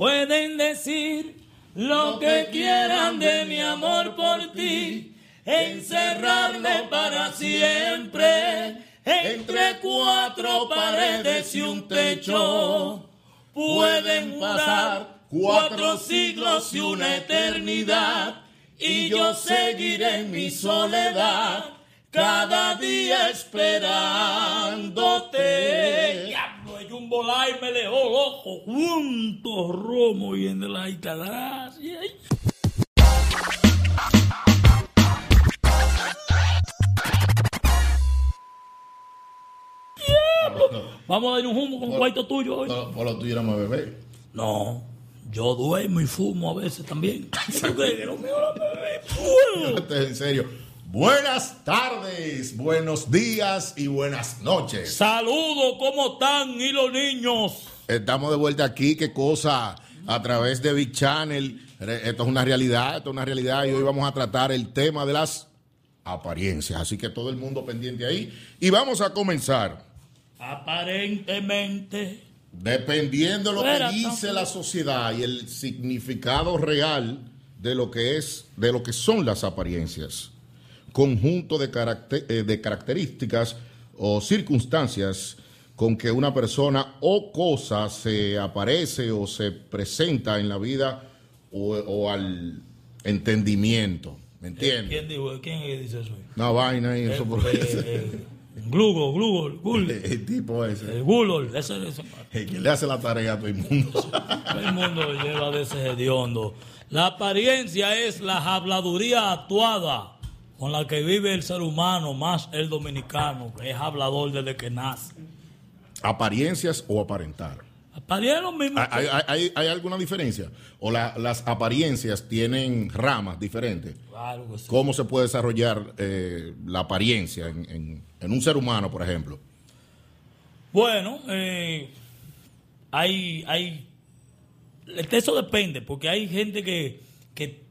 Pueden decir lo que quieran de mi amor por ti, encerrarme para siempre. entre cuatro paredes y un techo. Pueden pasar cuatro siglos y una eternidad. Y yo seguiré en mi soledad cada día esperándote. Volar y me dejó loco. Juntos romo y en la gracia. Diablo. Vamos a dar un humo con cuarto tuyo hoy. Por lo tuyo éramos bebé. No, yo duermo y fumo a veces también. ¿Tú crees que lo mío es en serio. Buenas tardes, buenos días y buenas noches. Saludos, ¿cómo están? ¿Y los niños? Estamos de vuelta aquí, qué cosa, a través de Big Channel. Esto es una realidad, esto es una realidad y hoy vamos a tratar el tema de las apariencias. Así que todo el mundo pendiente ahí. Y vamos a comenzar. Aparentemente. Dependiendo de lo que dice la sociedad y el significado real de lo que es, de lo que son las apariencias, conjunto de, caracte- eh, de características o circunstancias con que una persona o cosa se aparece o se presenta en la vida o, o al entendimiento. ¿Me entiendes? ¿Quién, dijo, ¿Quién dice eso? Una vaina y eso por Eh, eh, Google, Google, Google. El tipo ese. El Google, ese, ese. El que le hace la tarea a todo el mundo. Todo el mundo lleva de ese hediondo. La apariencia es la habladuría actuada con la que vive el ser humano, más el dominicano, que es hablador desde que nace. Apariencias o aparentar. Apariencia lo mismo. ¿Hay, hay- hay- hay alguna diferencia? ¿O la- las apariencias tienen ramas diferentes? Claro que sí. ¿Cómo se puede desarrollar eh, la apariencia en, en- en un ser humano, por ejemplo? Bueno, eh, hay, hay, eso depende, porque hay gente que, que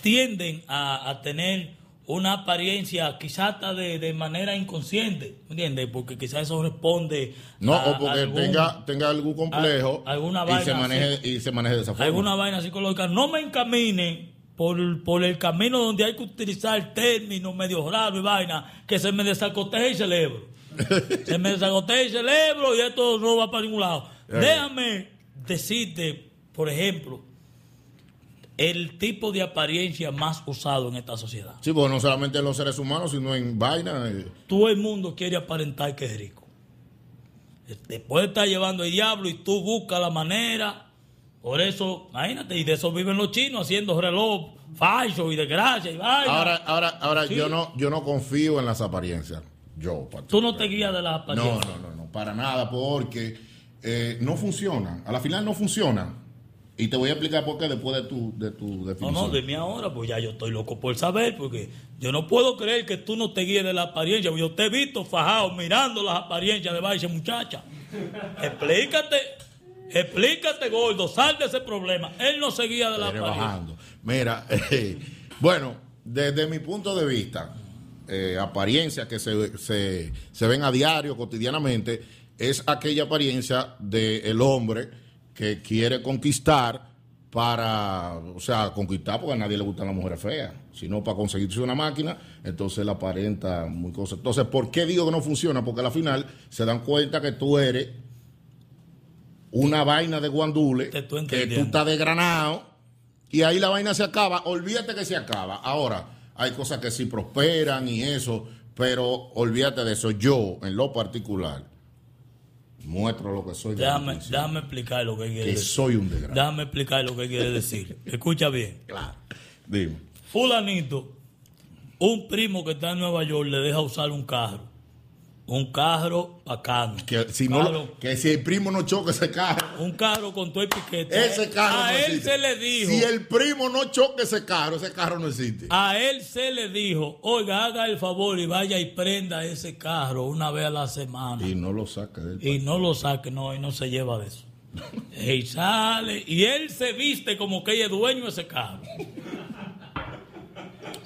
tienden a, a tener una apariencia quizás hasta de, de manera inconsciente, ¿me entiendes? Porque quizás eso responde No, a o porque algún- tenga, tenga algún complejo a- alguna y, se vaina maneje, y se maneje de esa forma. alguna vaina psicológica. No me encamine por, por el camino donde hay que utilizar términos medio raros y vaina, que se me desacoteje el cerebro. se me desacoteje el cerebro y esto no va para ningún lado. Déjame decirte, por ejemplo, el tipo de apariencia más usado en esta sociedad. Sí, porque no solamente en los seres humanos, sino en vaina. eh, Todo el mundo quiere aparentar que es rico. Después está llevando el diablo y tú buscas la manera. Por eso, imagínate, y de eso viven los chinos haciendo reloj falso y desgracia y vaina. Ahora, ahora, ahora Sí. yo no, yo no confío en las apariencias. Yo, tú no te guías de las No, apariencias. no, no, no, para nada, porque eh, no funciona. A la final no funciona. Y te voy a explicar por qué después de tu, de tu No, definición. no, de mí ahora, pues ya yo estoy loco por saber, porque yo no puedo creer que tú no te guíes de la apariencia, yo te he visto fajado mirando las apariencias de Baile muchacha. explícate, explícate, gordo, sal de ese problema. Él no se guía de la apariencia. bajando. Mira, eh, bueno, desde mi punto de vista, eh, apariencias que se, se, se ven a diario, cotidianamente, es aquella apariencia del hombre que quiere conquistar para, o sea, conquistar porque a nadie le gustan las mujeres feas, sino para conseguirse una máquina, entonces la aparenta muy cosa. Entonces, ¿por qué digo que no funciona? Porque al final se dan cuenta que tú eres una vaina de guandule, que tú estás desgranado y ahí la vaina se acaba. Olvídate que se acaba. Ahora, hay cosas que sí prosperan y eso, pero olvídate de eso. Yo, en lo particular, muestro lo que soy. de Déjame, déjame explicar lo que quiere que decir. soy un desgraciado. Déjame explicar lo que quiere decir. Escucha bien. Claro. Dime. Fulanito, un primo que está en Nueva York le deja usar un carro. Un carro bacano. Que si, no, Carro- que si el primo no choca ese carro, un carro con todo el piquete. ese carro a no él existe. se le dijo. Si el primo no choca ese carro, ese carro no existe. A él se le dijo, oiga, haga el favor y vaya y prenda ese carro una vez a la semana. Y no lo saca del Y no lo saque, no, y no se lleva de eso. y sale, y él se viste como que ella es dueño de ese carro.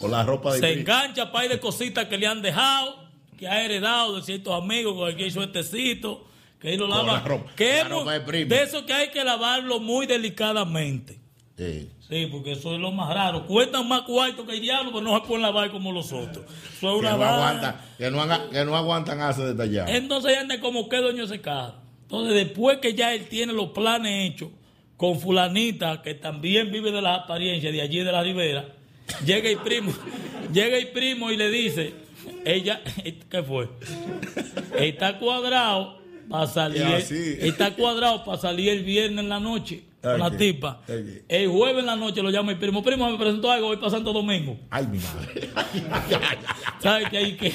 O la ropa de Se engancha para de cositas que le han dejado, que ha heredado de ciertos amigos con el que hizo estecito, Que lo lava. la ropa- que la ropa de eso que hay que lavarlo muy delicadamente. Eh, Sí, porque eso es lo más raro. Cuestan más cuarto que el diablo, pero no se pueden lavar como los otros. Eso es que, una no vaina. aguantan, que, no haga- que no aguantan hace detallado. Entonces anda como que dueño ese carro. Entonces después que ya él tiene los planes hechos con fulanita, que también vive de las apariencias de allí de la ribera, llega el primo, llega el primo y le dice, ella, ¿qué fue? Está cuadrado para salir, así. está cuadrado para salir el viernes en la noche con la tipa. El jueves en la noche lo llama el primo, primo me presentó algo hoy para Santo Domingo. Ay, mi madre. ¿Sabes que hay que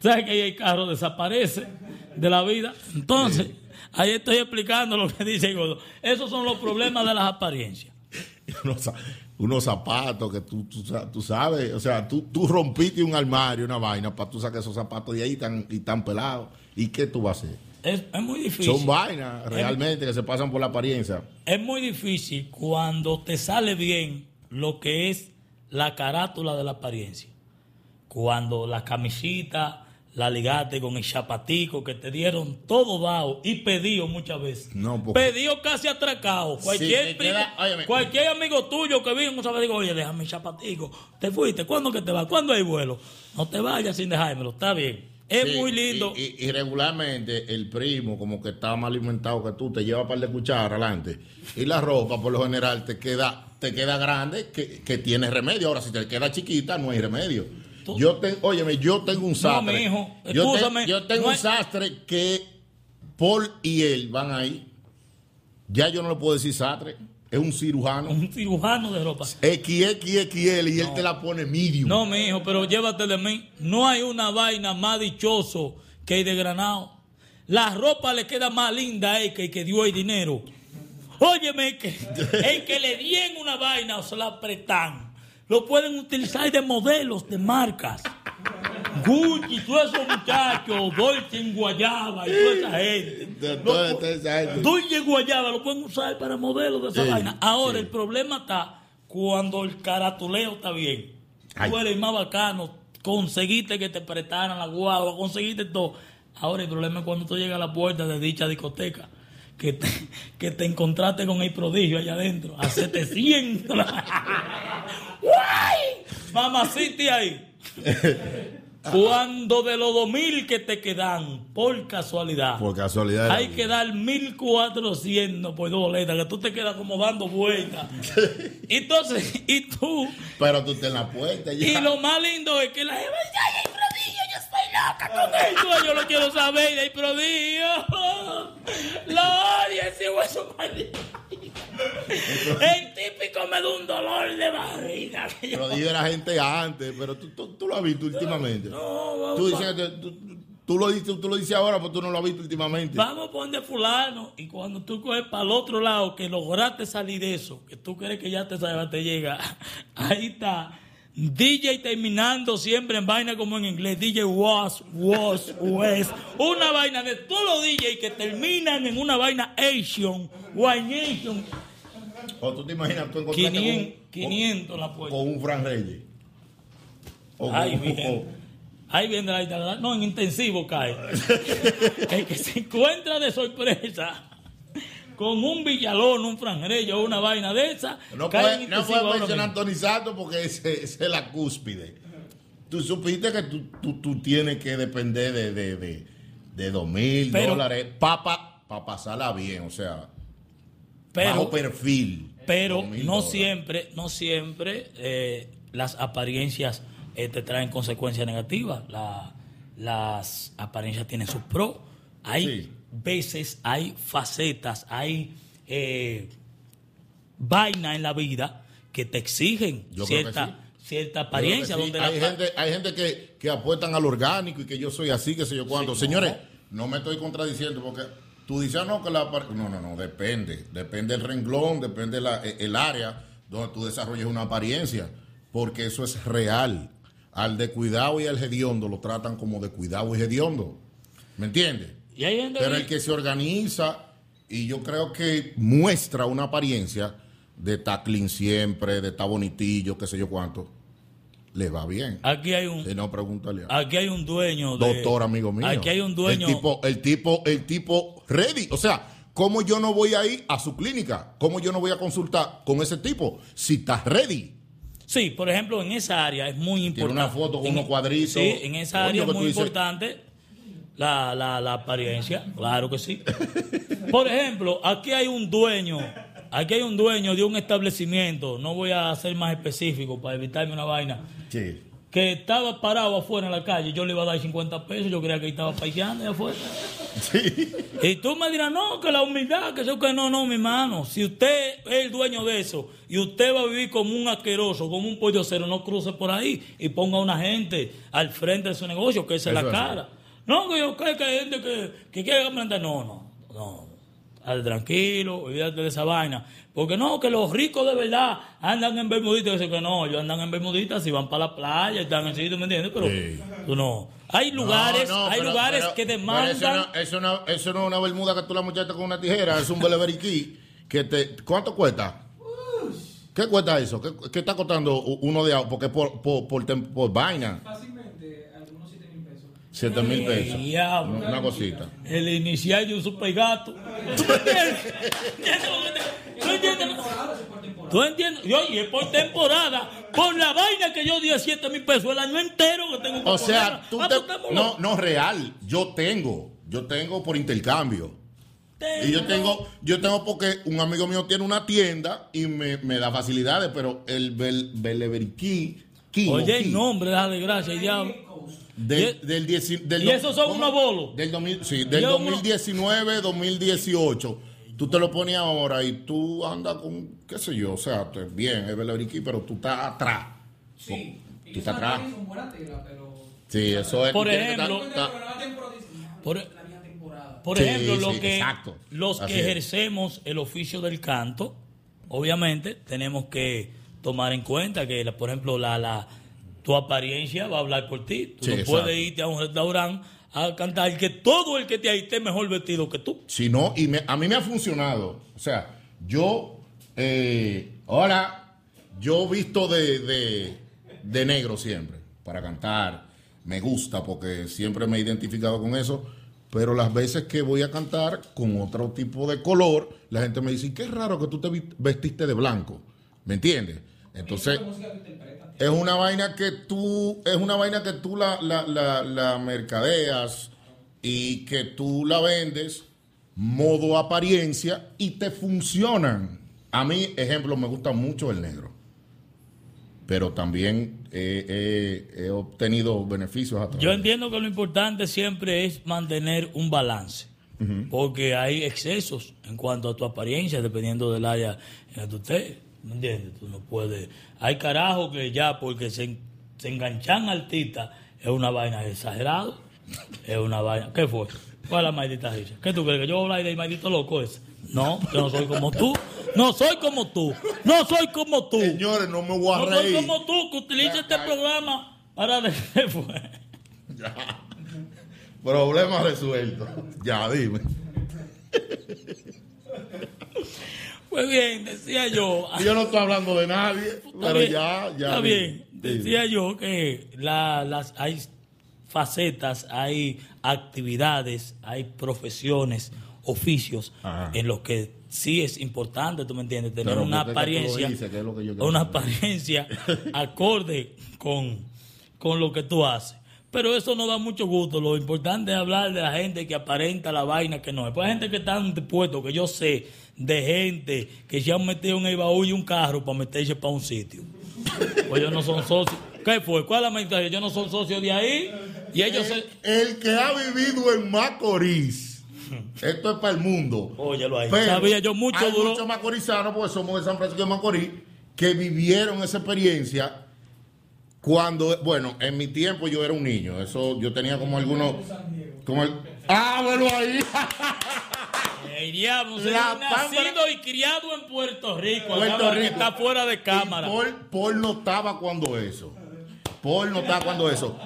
¿Sabes que ahí el carro desaparece de la vida? Entonces, ahí estoy explicando lo que dice Godo. Esos son los problemas de las apariencias. za- unos zapatos que tú, tú, tú sabes, o sea, tú, tú rompiste un armario, una vaina, para tú sacar esos zapatos de ahí tan, y tan pelados. ¿Y qué tú vas a hacer? Es, es muy difícil. Son vainas realmente que se pasan por la apariencia. Es muy difícil cuando te sale bien lo que es la carátula de la apariencia. Cuando la camisita, la ligaste con el chapatico que te dieron todo dado y pedido muchas veces. No, porque- Pedido casi atracado. Cualquier, queda- óyeme. cualquier amigo tuyo que un sábado digo, oye, déjame el chapatico. Te fuiste, ¿cuándo que te vas? ¿Cuándo hay vuelo? No te vayas sin dejármelo, está bien. Es Sí, muy lindo. Y, y- y regularmente el primo, como que está más alimentado que tú, te lleva un par de cucharas adelante. Y la ropa, por lo general, te queda, te queda grande, que, que tiene remedio. Ahora, si te queda chiquita, no hay remedio. Yo tengo, óyeme, yo tengo un sastre. yo, te- excúsame, yo tengo no un hay- sastre que Paul y él van ahí. Ya yo no le puedo decir sastre, es un cirujano. Un cirujano de ropa. XXXL y él te la pone medium. No, mi hijo, pero llévate de mí. No hay una vaina más dichoso que el de Granado. La ropa le queda más linda a él que el que dio el dinero. Óyeme, que el que le den una vaina o se la prestan, lo pueden utilizar de modelos, de marcas. Gucci, todos esos muchachos, Dolce en Guayaba y toda esa gente. Lo. Dulce y Guayaba lo pueden usar para modelos de esa Sí, vaina. Ahora, sí. el problema está cuando el caratuleo está bien. Ay. Tú eres más bacano, conseguiste que te prestaran la guagua, conseguiste todo. Ahora, el problema es cuando tú llegas a la puerta de dicha discoteca. Que te, que te encontraste con el prodigio allá adentro, a 700. ¡Guay! Mamacita ahí. Cuando de los 2000 que te quedan, por casualidad, Por casualidad. hay que dar 1400 por dos boletas, que tú te quedas como dando vueltas. Entonces, y tú, Pero tú estás en la puerta ya. y lo más lindo es que la gente loca con eso, yo lo quiero saber, hay prodigio. Lo odio, ese hueso maldito. El típico me da un dolor de barriga. Pero dije la gente antes, pero tú, tú, tú lo has visto últimamente. No, vamos, Tú, dices, tú, tú lo dices, tú lo dices ahora, pero tú no lo has visto últimamente. Vamos a poner fulano y cuando tú coges para el otro lado que lograste salir de eso, que tú crees que ya te sabes, te llega, ahí está. DJ terminando siempre en vaina como en inglés, DJ was, was, was. Una vaina de todos los DJ que terminan en una vaina Asian, Wine Asian, O tú te imaginas tú encontrarte 500, con, 500 la puerta. con un Fran Reyes. O Ay, con-. Ahí viene la. No, en intensivo cae. El que se encuentra de sorpresa con un villalón, un franjerello o una vaina de esa, No puedes no puede mencionar a mismo. Tony Santos porque ese, ese es la cúspide. Tú supiste que tú, tú, tú tienes que depender de, de, de, de dos mil Pero- dólares para pasarla bien, o sea, Pero, bajo perfil. pero 2.000 no dólares. siempre, no siempre eh, las apariencias eh, te traen consecuencias negativas. La- las apariencias tienen sus pros. Hay Sí. Veces, hay facetas, hay eh, vaina en la vida que te exigen Yo cierta, sí. cierta apariencia. sí. donde hay, la- gente, hay gente que, que apuestan al orgánico y que yo soy así, que sé yo cuánto. Sí, Señores, no. me estoy contradiciendo porque tú dices, ah, no, que la No, no, no, depende. Depende del renglón, depende la- eh, el área donde tú desarrolles una apariencia. Porque eso es real. Al de cuidado y al hediondo lo tratan como de cuidado y hediondo. ¿Me entiendes? Y hay gente Pero el que se organiza y yo creo que muestra una apariencia de estar clean siempre, de estar bonitillo, qué sé yo cuánto, le va bien. aquí hay un Si no, pregúntale a aquí hay un dueño de, doctor amigo mío. aquí hay un dueño El tipo, el tipo, el tipo ready. O sea, ¿cómo yo no voy a ir a su clínica? ¿Cómo yo no voy a consultar con ese tipo si estás ready? Sí, por ejemplo, en esa área es muy importante. Tiene una foto con En- unos cuadritos. Sí, en esa área es muy importante la, la, la apariencia, claro que sí. Por ejemplo, aquí hay un dueño, aquí hay un dueño de un establecimiento, no voy a ser más específico para evitarme una vaina, Sí. que estaba parado afuera en la calle, yo le iba a dar 50 pesos, yo creía que estaba paseando allá afuera. Sí. Y tú me dirás, no, que la humildad, que eso que no, no, mi hermano. Si usted es el dueño de eso y usted va a vivir como un asqueroso, como un pollo cero, no cruce por ahí y ponga a una gente al frente de su negocio, que esa es la cara. No, que yo creo que hay gente que, que quiere aprender. No, no, no. Al tranquilo, olvídate de esa vaina. Porque no, que los ricos de verdad andan en bermuditas. Que no, ellos andan en bermuditas y van para la playa, están en sitio, ¿me entiendes? Pero Sí. tú no. Hay lugares, No, no, hay pero- lugares pero- que demandan. Eso no, eso, no, eso no es una bermuda que tú la muchacha con una tijera, es un beleveriquí que te... ¿Cuánto cuesta? ¿Qué cuesta eso? ¿Qué, qué está costando uno de... Porque por, por, por, por vaina, Fácilmente, algunos 7 mil pesos. 7 mil pesos. Diablo. Una una cosita. El inicial de un super gato. ¿Tú me entiendes? ¿Entiendes lo que te- ¿Tú entiendes? ¿Tú entiendes? Yo, y es por temporada. Por la vaina que yo di a 7 mil pesos el año entero que tengo que O sea, tú Ah, te- pues, no, no real. Yo tengo, yo tengo por intercambio. Y yo tengo, yo tengo porque un amigo mío tiene una tienda y me, me da facilidades, pero el bel, Oye, el nombre, da de gracia, el diablo. Del, y- del, dieci- del y esos son ¿cómo? unos bolos. Del, 2000 sí, del Y es uno- 2019, 2018. Tú te lo pones ahora y tú andas con, qué sé yo, o sea, bien, es beleveriquí, pero tú estás atrás. Sí. Tú estás atrás. Tela, pero. Sí, eso es. Por ejemplo- Por- temporada. Por Sí, ejemplo, lo sí, que, exacto. los que es. ejercemos el oficio del canto, obviamente tenemos que tomar en cuenta que, por ejemplo, la, la, tu apariencia va a hablar por ti. Tú Sí, no puedes irte a un restaurante a cantar que todo el que te ahí esté mejor vestido que tú. Si no, y me- a mí me ha funcionado. O sea, yo, eh, ahora, yo visto de, de, de negro siempre, para cantar. Me gusta porque siempre me he identificado con eso. Pero las veces que voy a cantar con otro tipo de color, la gente me dice, qué raro que tú te vestiste de blanco. ¿Me entiendes? Entonces, es una vaina que tú, es una vaina que tú la, la, la, la mercadeas y que tú la vendes modo apariencia y te funcionan. A mí, ejemplo, me gusta mucho el negro. Pero también he- he obtenido beneficios a través Yo entiendo que lo importante siempre es mantener un balance, porque hay excesos en cuanto a tu apariencia, dependiendo del área en que tú estés. ¿Me entiendes? Tú no puedes. Hay carajos que ya, porque se, se enganchan artistas, es una vaina exagerada. Es una vaina. ¿Qué fue? ¿Cuál es la maldita risa? ¿Qué tú crees? ¿Que yo voy a hablar del maldito loco ese? No, yo no soy como tú. No soy como tú. No soy como tú. Señores, no me voy a No soy reír. como tú que utiliza este programa para de ¿qué fue? Problema resuelto. Ya, dime. Pues bien, decía yo. Yo no estoy hablando de nadie, pero bien, ya, ya. Está bien. Decía yo que la- las, hay facetas, hay actividades, hay profesiones, oficios Ajá. en los que sí es importante, tú me entiendes, tener una ¿por qué que tú lo apariencia, dices? Que es lo que yo quiero una apariencia acorde con, con lo que tú haces. Pero eso no da mucho gusto. Lo importante es hablar de la gente que aparenta la vaina que no es. Pues hay gente que está dispuesto, que yo sé, de gente que se han metido en el baúl y un carro para meterse para un sitio. Pues ellos no son socios. ¿Qué fue? ¿Cuál es la mentalidad? Ellos no son socios de ahí. Y ellos se... El que ha vivido en Macorís, esto es para el mundo. Óyelo ahí. Pero Sabía yo mucho, hay duró. muchos macorizanos, porque somos de San Francisco de Macorís, que vivieron esa experiencia cuando, bueno, en mi tiempo yo era un niño. Eso yo tenía como algunos. Como el, ah, bueno, ahí. Diablo, La señor nacido y criado en Puerto Rico. Puerto que Rico. está fuera de cámara. Paul, Paul no estaba cuando eso. Paul no estaba cuando eso.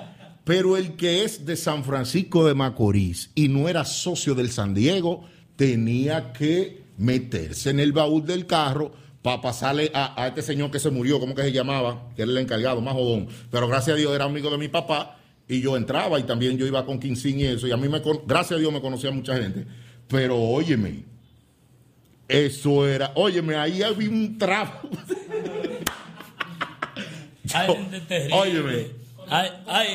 Pero el que es de San Francisco de Macorís y no era socio del San Diego, tenía que meterse en el baúl del carro para pasarle a, a este señor que se murió, ¿cómo que se llamaba? Que era el encargado, más jodón. Pero gracias a Dios era amigo de mi papá y yo entraba y también yo iba con Quincín y eso. Y a mí, me, gracias a Dios, me conocía mucha gente. Pero óyeme, eso era, óyeme, ahí había un trapo. Hay gente terrible. Óyeme. Hay, hay,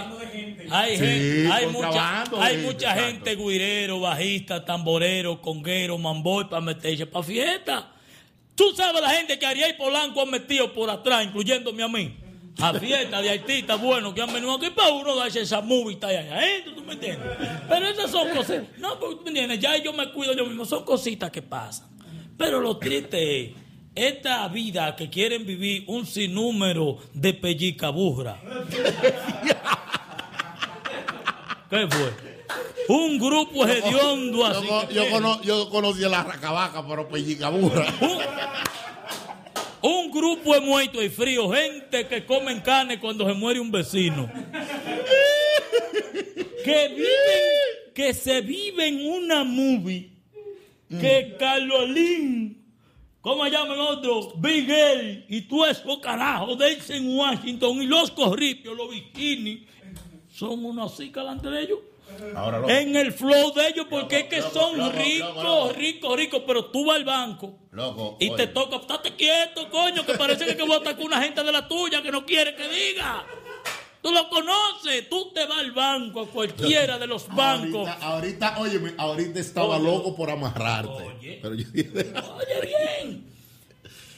hay, Sí, gente- hay mucha, hay mucha gente, guirero, bajista, tamborero, conguero, mamboy, para meterse para fiesta. Tú sabes la gente que Ariel Polanco han metido por atrás, incluyéndome a mí. A fiesta de artistas buenos que han venido aquí para uno darse esa movie y allá adentro, ¿tú me entiendes? Pero esas son cosas. No, porque tú me entiendes, ya yo me cuido yo mismo, son cositas que pasan. Pero lo triste es esta vida que quieren vivir un sinnúmero de pellicaburra. ¿Qué fue? Un grupo hediondo así. Yo, yo, cono- yo conocí a la racabaca, pero pellicaburra. Un, grupo de muertos y fríos, gente que comen carne cuando se muere un vecino. Que que se vive en una movie que Carolín, ¿cómo llaman otro? Bigel y tú esos carajos de Washington y los corripios, los bikinis, son unos así delante de ellos. Ahora lo. En el flow de ellos, porque es que loco, son loco, ricos, ricos, ricos, pero tú vas al banco y te toca, estate quieto, coño, que parece que, que voy a atacar una gente de la tuya que no quiere que diga. Tú lo conoces, tú te vas al banco, a cualquiera de los bancos. Ahorita, ahorita, óyeme, ahorita estaba Oye. loco por amarrarte. Oye. Pero yo dije, Oye bien,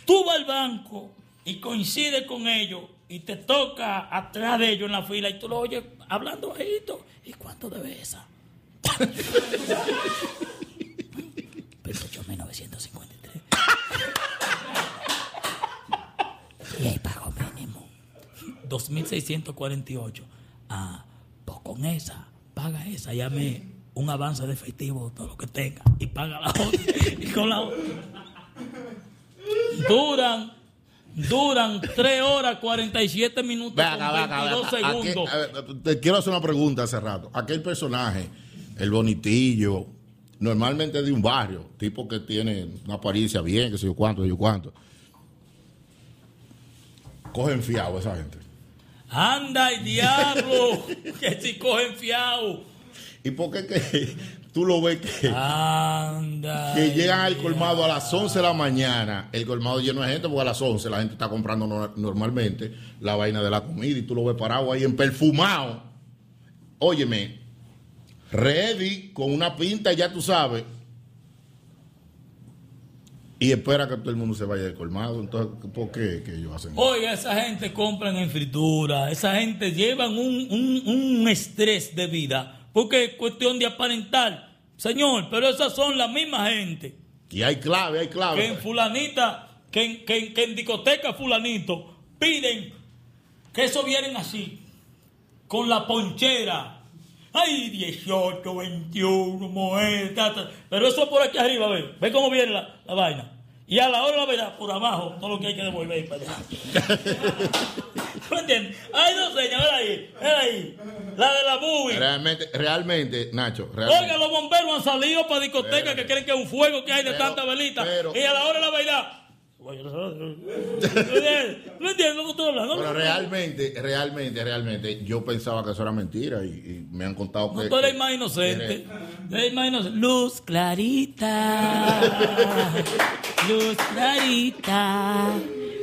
tú vas al banco y coincides con ellos y te toca atrás de ellos en la fila y tú lo oyes hablando bajito. ¿Y cuánto debe esa? 28.953. Y el pago mínimo. 2.648. Ah, pues con esa, paga esa, llame un avance de efectivo, todo lo que tenga, y paga la otra. y con la otra. Duran, duran 3 horas 47 minutos Ve con acá, ve acá, ve 22 acá. Aquel- segundos. te quiero hacer una pregunta hace rato. Aquel personaje, el bonitillo, normalmente de un barrio, tipo que tiene una apariencia bien, que sé yo cuánto, sé yo cuánto. Cogen fiado esa gente. Anda el diablo, que si cogen fiao. ¿Y por qué que tú lo ves que, Anda. que llegan al colmado a las 11 de la mañana? El colmado lleno de gente, porque a las 11 la gente está comprando no- normalmente la vaina de la comida y tú lo ves parado ahí en perfumado. Óyeme, ready, con una pinta, ya tú sabes. Y espera que todo el mundo se vaya del colmado. Entonces, ¿por qué que ellos hacen eso? Oiga, esa gente compran en fritura, esa gente llevan un, un- un estrés de vida, porque es cuestión de aparentar. Señor, pero esas son la misma gente Y hay clave, hay que clave. en fulanita, que en, que en- que en discoteca fulanito piden que eso vienen así, con la ponchera. Ay, 18, 21, mujer, pero eso por aquí arriba, ve, ve cómo viene la, la vaina. Y a la hora la verdad, por abajo, todo lo que hay que devolver para allá. ¿Me entiendes? Ay, no, señor, ven ahí, ahí. La de la movie. Realmente, realmente, Nacho, Oiga, realmente. los bomberos han salido para discotecas que creen que es un fuego que hay de Pero- tanta velita. pero- y a la hora de la verdad. ¿No entiendes lo que estoy hablando? Pero realmente, realmente, realmente, yo pensaba que eso era mentira y, y me han contado No, que. tú eres más inocente. Eres más inocente. Luz clarita. Luz clarita.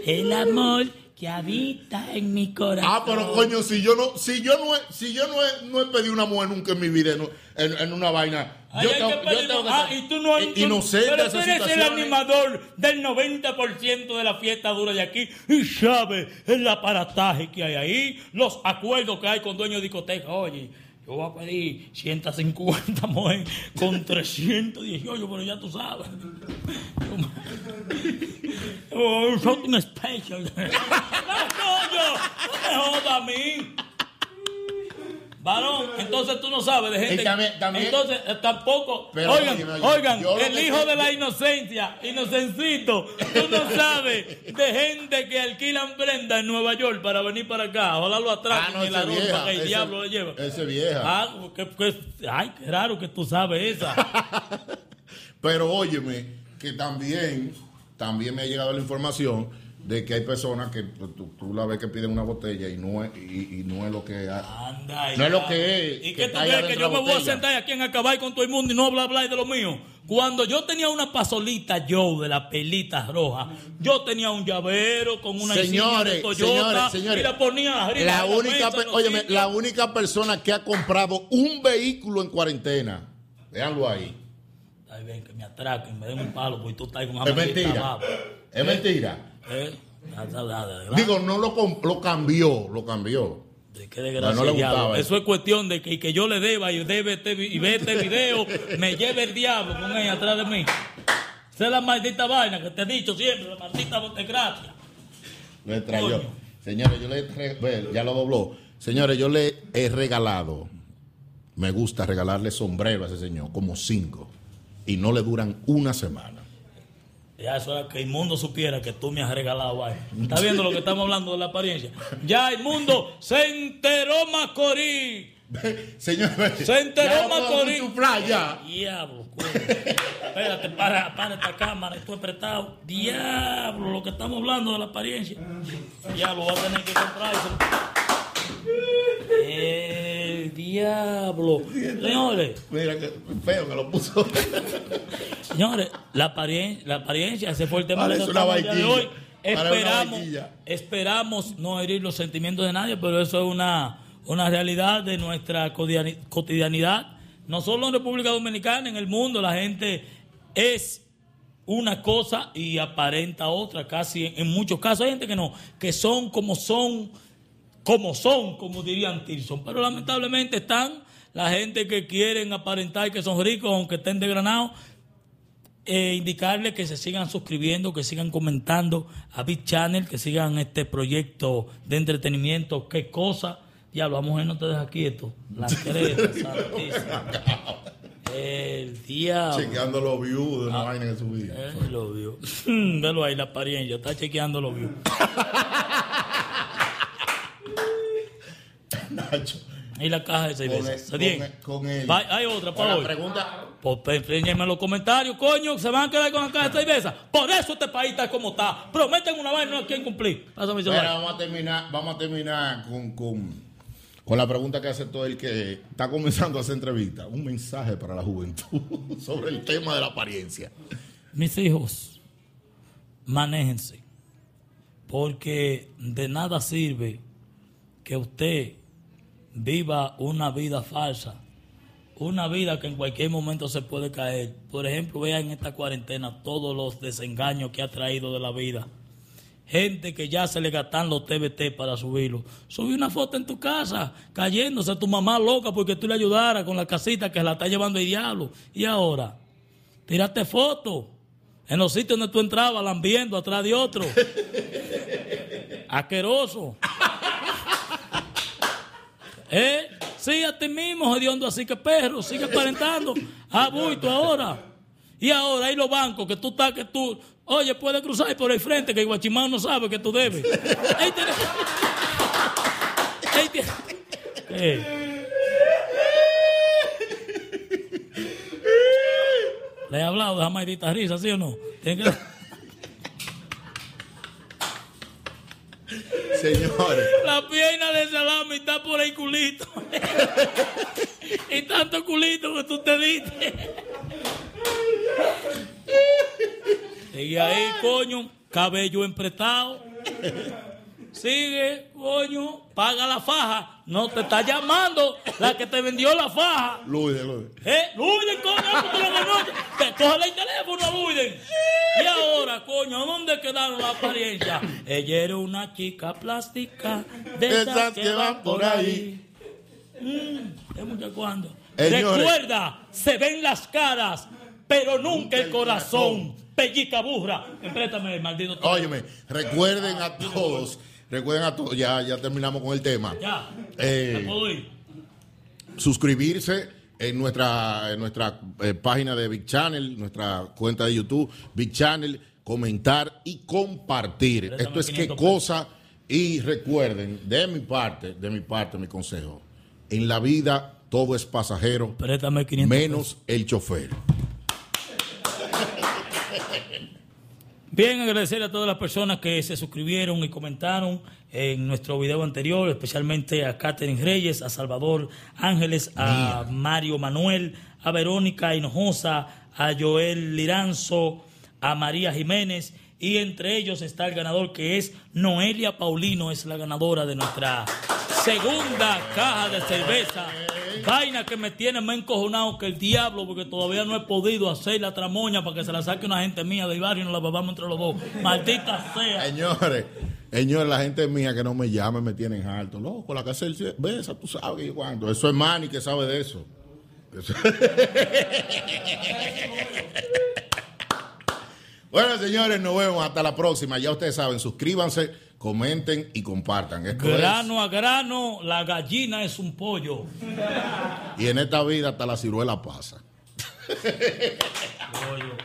El amor que habita en mi corazón. Ah, pero coño, si yo no, si yo no he, si yo no he, no he pedido una mujer nunca en mi vida en, en- en una vaina. Yo tengo, que yo pedir- tengo que ah, y tú no inocente Pero tú eres el animador del 90% de la fiesta dura de aquí y sabes el aparataje que hay ahí, los acuerdos que hay con dueños de discoteca. Oye, yo voy a pedir 150 mujeres con 318, pero ya tú sabes. Oh, something special. no, coño, no me jodas a mí. Varón, entonces tú no sabes de gente. Y también- también- entonces tampoco. Pero, oigan, oye, oye, oigan, lo el hijo de la inocencia, inocencito. Tú no sabes de gente que alquilan prenda en Nueva York para venir para acá. Ojalá lo Ah, atrapen no, y la vieja. que el ese- diablo le lleva. Ese vieja. Ah, que, que- ay, qué raro que tú sabes esa. Pero óyeme, que también, también me ha llegado la información de que hay personas que tú, tú- la ves que piden una botella y no es, y, y no es lo que. Anda, No es lo que es, ¿Y que qué tú crees que yo me voy a sentar aquí en acabar con todo el mundo y no hablar, hablar de lo mío? Cuando yo tenía una pasolita yo de la pelita roja, yo tenía un llavero con una Señores, de Toyota señores, señores. y la ponía arriba La única, mesa, óyeme, la única persona que ha comprado un vehículo en cuarentena, véanlo ahí. Ay, ven, que me atraquen, me den un palo, porque tú estás con Es mentira. Es mentira. ¿Eh? De verdad. Digo, no lo, lo cambió, lo cambió. De qué No, desgracia, no Eso es cuestión de que, que yo le deba y, debe este, y ve este video, me lleve el diablo con ella atrás de mí. Esa es la maldita vaina que te he dicho siempre, la maldita desgracia. Lo extrayó. Señores, yo le he ya lo dobló. Señores, yo le he regalado, me gusta regalarle sombrero a ese señor, como cinco, y no le duran una semana. Ya eso era que el mundo supiera que tú me has regalado ahí. ¿Estás viendo lo que estamos hablando de la apariencia? Ya el mundo se enteró Macorís. Señor, Se enteró Macorís. ya. Diablo, coño. Espérate, para, para esta cámara, estoy apretado. Diablo, lo que estamos hablando de la apariencia. Diablo, voy a tener que comprárselo. El diablo. Señores, Mira que feo que lo puso. señores, la apariencia, la apariencia, ese fue el tema Parece una de vaquilla. hoy. Una Esperamos, esperamos no herir los sentimientos de nadie, pero eso es una, una realidad de nuestra cotidiani- cotidianidad. No solo en República Dominicana, en el mundo, la gente es una cosa y aparenta otra, casi en, en muchos casos. Hay gente que no, que son como son, como son, como dirían Tilson. Pero lamentablemente están la gente que quieren aparentar que son ricos, aunque estén desgranados. Eh, indicarles que se sigan suscribiendo, que sigan comentando a Big Channel, que sigan este proyecto de entretenimiento. ¿Qué cosa? Diablo, la mujer no te deja quieto. La creta. El diablo. Chequeando los views de una vaina que subí. Eh, lo vio. Velo ahí, la apariencia. Está chequeando lo vio. Y la caja de seis Con veces. el- Bien. con el- con Va- Hay otra para hoy. pregunta. Pues pues, enséñenme los comentarios, coño, se van a quedar con la caja de seis veces. Por eso este país está como está. Prometen una vaina y no quieren cumplir. Pásame Mira, vamos a terminar, vamos a terminar con, con, con la pregunta que hace todo el que está comenzando a hacer entrevista. Un mensaje para la juventud sobre el tema de la apariencia. Mis hijos, manéjense. Porque de nada sirve que usted viva una vida falsa. Una vida que en cualquier momento se puede caer. Por ejemplo, vean en esta cuarentena todos los desengaños que ha traído de la vida. Gente que ya se le gastan los TBT para subirlo. Subí una foto en tu casa, cayéndose tu mamá loca porque tú le ayudaras con la casita que la está llevando el diablo. Y ahora, tírate foto en los sitios donde tú entrabas, lambiendo atrás de otro. Asqueroso. ¿Eh? Sí, a ti mismo, hediondo, así que perro, sigue aparentando. Ah, buito ahora. Y ahora hay los bancos que tú estás, que tú, oye, puedes cruzar por el frente, que el guachimán no sabe que tú debes. Ahí tiene- ahí tiene- Eh. Le he hablado de esa maldita risa, ¿sí o no? Que- Señores, La pierna de salami está por el culito. y tanto culito que tú te diste. Y ahí, coño, cabello emprestado. Sigue, coño, paga la faja. No te está llamando la que te vendió la faja. Luis, Luis. ¿Eh? Luiden, coño, tú lo conoces. Te- Cógele el teléfono Luiden. Y ahora, coño, ¿dónde quedaron la apariencia? Ella era una chica plástica de esas que van por ahí. Mm, ¿Es mucho? Señores. Recuerda, se ven las caras, pero nunca el corazón. Pellica burra. Empréstame el maldito. Óyeme, recuerden a todos, recuerden a todos, ya, ya terminamos con el tema. Ya. Eh, ¿Me puedo ir? suscribirse en nuestra, en nuestra eh, página de Big Channel, nuestra cuenta de YouTube, Big Channel, comentar y compartir. Préstame Esto es qué 500 pesos. cosa. Y recuerden, de mi parte, de mi parte, mi consejo. En la vida todo es pasajero, Préstame 500 menos el chofer. Bien, agradecer a todas las personas que se suscribieron y comentaron en nuestro video anterior, especialmente a Catherine Reyes, a Salvador Ángeles, a Mario Manuel, a Verónica Hinojosa, a Joel Liranzo, a María Jiménez y entre ellos está el ganador que es Noelia Paulino, es la ganadora de nuestra segunda caja de cerveza. Vaina que me tiene más encojonado que el diablo porque todavía no he podido hacer la tramoña para que se la saque una gente mía del barrio y nos la bebamos entre los dos. Maldita sea. Señores, señores, la gente mía que no me llame me tienen alto. Loco, la casa del cerveza, tú sabes que cuando. Eso es Manny que sabe de eso. Eso- bueno, señores, nos vemos hasta la próxima. Ya ustedes saben, suscríbanse, comenten y compartan. Esto es- Grano a grano, la gallina es un pollo. y en esta vida hasta la ciruela pasa. Pollo.